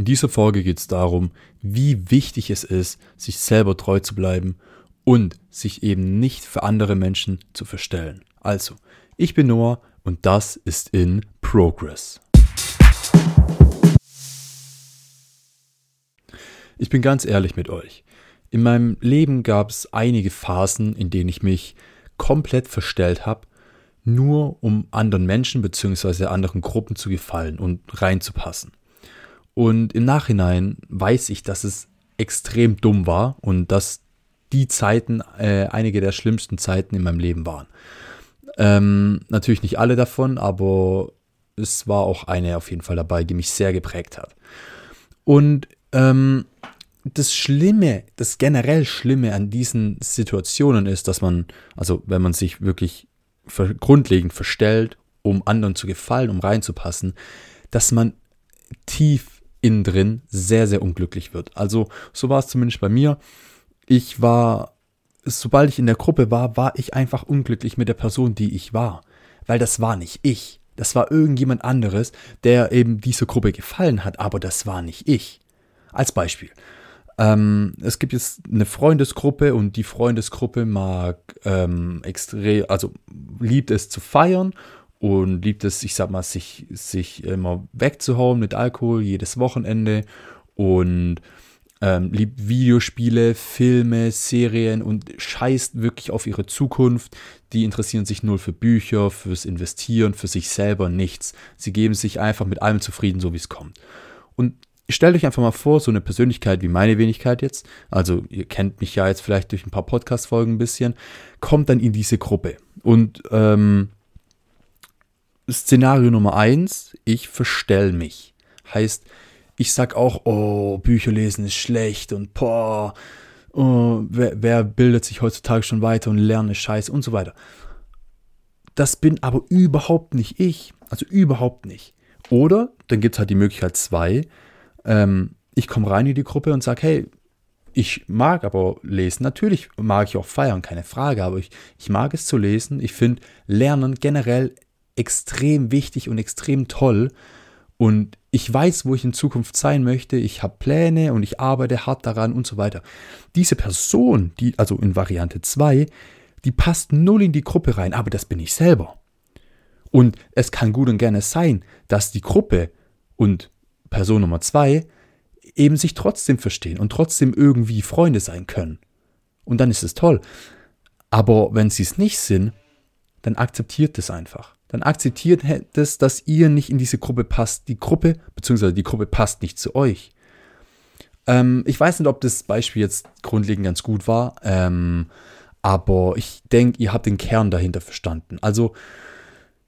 In dieser Folge geht es darum, wie wichtig es ist, sich selber treu zu bleiben und sich eben nicht für andere Menschen zu verstellen. Also, ich bin Noah und das ist in Progress. Ich bin ganz ehrlich mit euch. In meinem Leben gab es einige Phasen, in denen ich mich komplett verstellt habe, nur um anderen Menschen bzw. anderen Gruppen zu gefallen und reinzupassen. Und im Nachhinein weiß ich, dass es extrem dumm war und dass die Zeiten äh, einige der schlimmsten Zeiten in meinem Leben waren. Ähm, natürlich nicht alle davon, aber es war auch eine auf jeden Fall dabei, die mich sehr geprägt hat. Und ähm, das Schlimme, das generell Schlimme an diesen Situationen ist, dass man, also wenn man sich wirklich grundlegend verstellt, um anderen zu gefallen, um reinzupassen, dass man tief innen drin sehr, sehr unglücklich wird. Also so war es zumindest bei mir. Ich war, sobald ich in der Gruppe war, war ich einfach unglücklich mit der Person, die ich war. Weil das war nicht ich. Das war irgendjemand anderes, der eben dieser Gruppe gefallen hat, aber das war nicht ich. Als Beispiel. Ähm, es gibt jetzt eine Freundesgruppe und die Freundesgruppe mag ähm, extrem, also liebt es zu feiern und liebt es, ich sag mal, sich, sich immer wegzuhauen mit Alkohol jedes Wochenende und ähm, liebt Videospiele, Filme, Serien und scheißt wirklich auf ihre Zukunft. Die interessieren sich nur für Bücher, fürs Investieren, für sich selber nichts. Sie geben sich einfach mit allem zufrieden, so wie es kommt. Und stellt euch einfach mal vor, so eine Persönlichkeit wie meine Wenigkeit jetzt, also ihr kennt mich ja jetzt vielleicht durch ein paar Podcast-Folgen ein bisschen, kommt dann in diese Gruppe. Und ähm, Szenario Nummer eins, ich verstell mich. Heißt, ich sag auch, oh, Bücher lesen ist schlecht und boah, oh, wer, wer bildet sich heutzutage schon weiter und lernt Scheiße und so weiter. Das bin aber überhaupt nicht ich. Also überhaupt nicht. Oder dann gibt es halt die Möglichkeit zwei, ähm, ich komme rein in die Gruppe und sage, hey, ich mag aber lesen. Natürlich mag ich auch feiern, keine Frage, aber ich, ich mag es zu lesen. Ich finde Lernen generell extrem wichtig und extrem toll. Und ich weiß, wo ich in Zukunft sein möchte. Ich habe Pläne und ich arbeite hart daran und so weiter. Diese Person, die, also in Variante 2, die passt null in die Gruppe rein, aber das bin ich selber. Und es kann gut und gerne sein, dass die Gruppe und Person Nummer zwei eben sich trotzdem verstehen und trotzdem irgendwie Freunde sein können. Und dann ist es toll. Aber wenn sie es nicht sind, dann akzeptiert es einfach. Dann akzeptiert es, dass ihr nicht in diese Gruppe passt. Die Gruppe, beziehungsweise die Gruppe passt nicht zu euch. Ähm, ich weiß nicht, ob das Beispiel jetzt grundlegend ganz gut war, ähm, aber ich denke, ihr habt den Kern dahinter verstanden. Also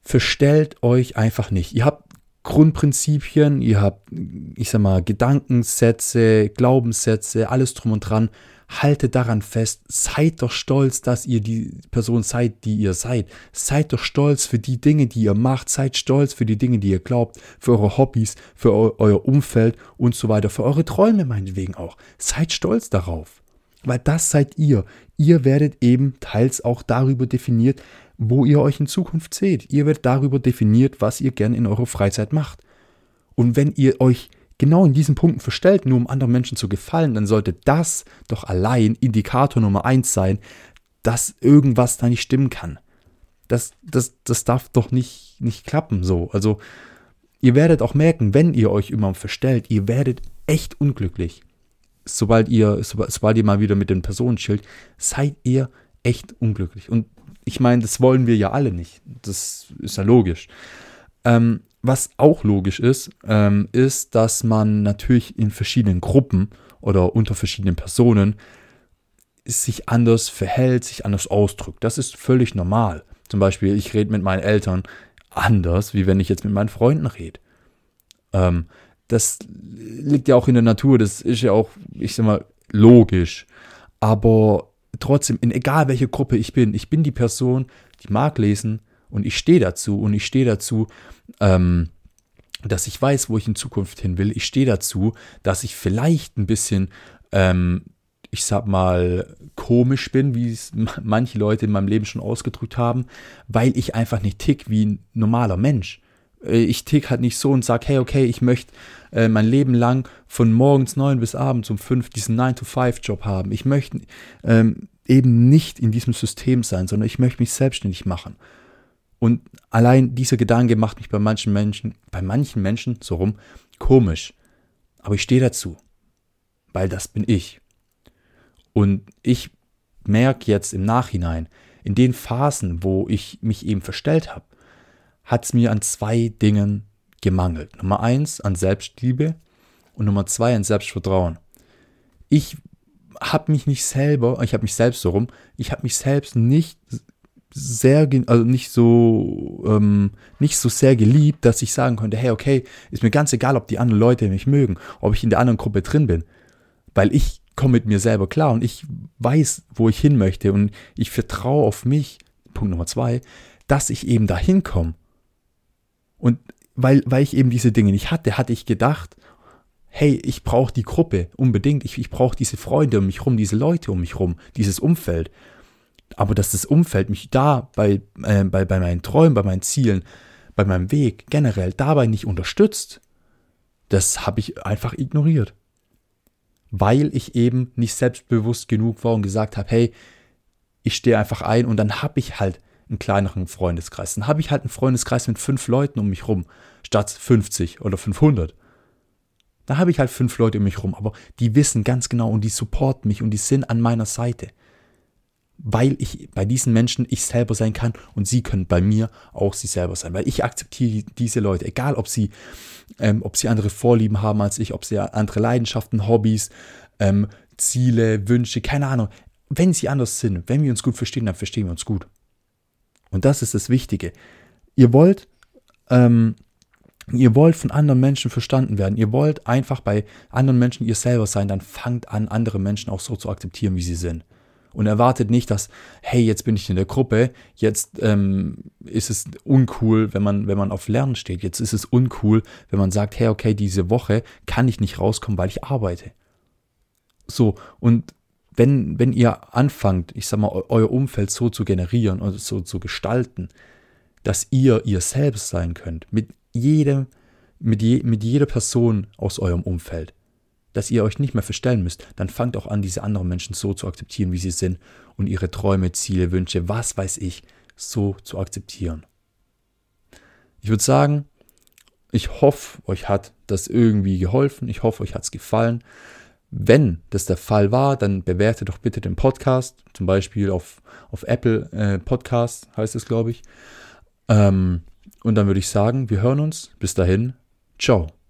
verstellt euch einfach nicht. Ihr habt Grundprinzipien, ihr habt, ich sag mal, Gedankensätze, Glaubenssätze, alles drum und dran. Haltet daran fest, seid doch stolz, dass ihr die Person seid, die ihr seid. Seid doch stolz für die Dinge, die ihr macht. Seid stolz für die Dinge, die ihr glaubt, für eure Hobbys, für eu euer Umfeld und so weiter, für eure Träume meinetwegen auch. Seid stolz darauf. Weil das seid ihr. Ihr werdet eben teils auch darüber definiert, wo ihr euch in Zukunft seht. Ihr werdet darüber definiert, was ihr gern in eurer Freizeit macht. Und wenn ihr euch genau in diesen Punkten verstellt, nur um anderen Menschen zu gefallen, dann sollte das doch allein Indikator Nummer eins sein, dass irgendwas da nicht stimmen kann. Das, das, das darf doch nicht, nicht klappen so. Also ihr werdet auch merken, wenn ihr euch immer verstellt, ihr werdet echt unglücklich. Sobald ihr, sobald ihr mal wieder mit den Personen chillt, seid ihr echt unglücklich. Und ich meine, das wollen wir ja alle nicht. Das ist ja logisch. Ähm, was auch logisch ist, ähm, ist, dass man natürlich in verschiedenen Gruppen oder unter verschiedenen Personen sich anders verhält, sich anders ausdrückt. Das ist völlig normal. Zum Beispiel, ich rede mit meinen Eltern anders, wie wenn ich jetzt mit meinen Freunden rede. Ähm, das liegt ja auch in der Natur, das ist ja auch, ich sag mal, logisch. Aber trotzdem, in egal welche Gruppe ich bin, ich bin die Person, die mag lesen und ich stehe dazu und ich stehe dazu, ähm, dass ich weiß, wo ich in Zukunft hin will. Ich stehe dazu, dass ich vielleicht ein bisschen, ähm, ich sag mal, komisch bin, wie es manche Leute in meinem Leben schon ausgedrückt haben, weil ich einfach nicht tick wie ein normaler Mensch. Äh, ich tick halt nicht so und sage, hey, okay, ich möchte äh, mein Leben lang von morgens neun bis abends um fünf diesen 9-to-5-Job haben. Ich möchte ähm, eben nicht in diesem System sein, sondern ich möchte mich selbstständig machen. Und allein dieser Gedanke macht mich bei manchen Menschen, bei manchen Menschen so rum, komisch. Aber ich stehe dazu, weil das bin ich. Und ich merke jetzt im Nachhinein, in den Phasen, wo ich mich eben verstellt habe, hat es mir an zwei Dingen gemangelt. Nummer eins an Selbstliebe und Nummer zwei an Selbstvertrauen. Ich habe mich nicht selber, ich habe mich selbst so rum, ich habe mich selbst nicht sehr, also nicht so, ähm, nicht so sehr geliebt, dass ich sagen konnte, hey, okay, ist mir ganz egal, ob die anderen Leute mich mögen, ob ich in der anderen Gruppe drin bin, weil ich komme mit mir selber klar und ich weiß, wo ich hin möchte und ich vertraue auf mich, Punkt Nummer zwei, dass ich eben dahin komme. Und weil, weil ich eben diese Dinge nicht hatte, hatte ich gedacht, hey, ich brauche die Gruppe unbedingt, ich, ich brauche diese Freunde um mich rum, diese Leute um mich rum, dieses Umfeld. Aber dass das Umfeld mich da bei, äh, bei, bei meinen Träumen, bei meinen Zielen, bei meinem Weg generell dabei nicht unterstützt, das habe ich einfach ignoriert. Weil ich eben nicht selbstbewusst genug war und gesagt habe, hey, ich stehe einfach ein und dann habe ich halt einen kleineren Freundeskreis. Dann habe ich halt einen Freundeskreis mit fünf Leuten um mich rum, statt 50 oder 500. Da habe ich halt fünf Leute um mich rum, aber die wissen ganz genau und die supporten mich und die sind an meiner Seite. Weil ich bei diesen Menschen ich selber sein kann und sie können bei mir auch sie selber sein. Weil ich akzeptiere diese Leute, egal ob sie, ähm, ob sie andere Vorlieben haben als ich, ob sie andere Leidenschaften, Hobbys, ähm, Ziele, Wünsche, keine Ahnung. Wenn sie anders sind, wenn wir uns gut verstehen, dann verstehen wir uns gut. Und das ist das Wichtige. Ihr wollt, ähm, ihr wollt von anderen Menschen verstanden werden. Ihr wollt einfach bei anderen Menschen ihr selber sein. Dann fangt an, andere Menschen auch so zu akzeptieren, wie sie sind. Und erwartet nicht, dass, hey, jetzt bin ich in der Gruppe, jetzt ähm, ist es uncool, wenn man, wenn man auf Lernen steht. Jetzt ist es uncool, wenn man sagt, hey, okay, diese Woche kann ich nicht rauskommen, weil ich arbeite. So, und wenn, wenn ihr anfangt, ich sag mal, euer Umfeld so zu generieren oder so zu gestalten, dass ihr ihr selbst sein könnt, mit jedem, mit, je, mit jeder Person aus eurem Umfeld, dass ihr euch nicht mehr verstellen müsst, dann fangt auch an, diese anderen Menschen so zu akzeptieren, wie sie sind und ihre Träume, Ziele, Wünsche, was weiß ich, so zu akzeptieren. Ich würde sagen, ich hoffe, euch hat das irgendwie geholfen. Ich hoffe, euch hat es gefallen. Wenn das der Fall war, dann bewerte doch bitte den Podcast, zum Beispiel auf, auf Apple äh, Podcast heißt es, glaube ich. Ähm, und dann würde ich sagen, wir hören uns. Bis dahin, ciao.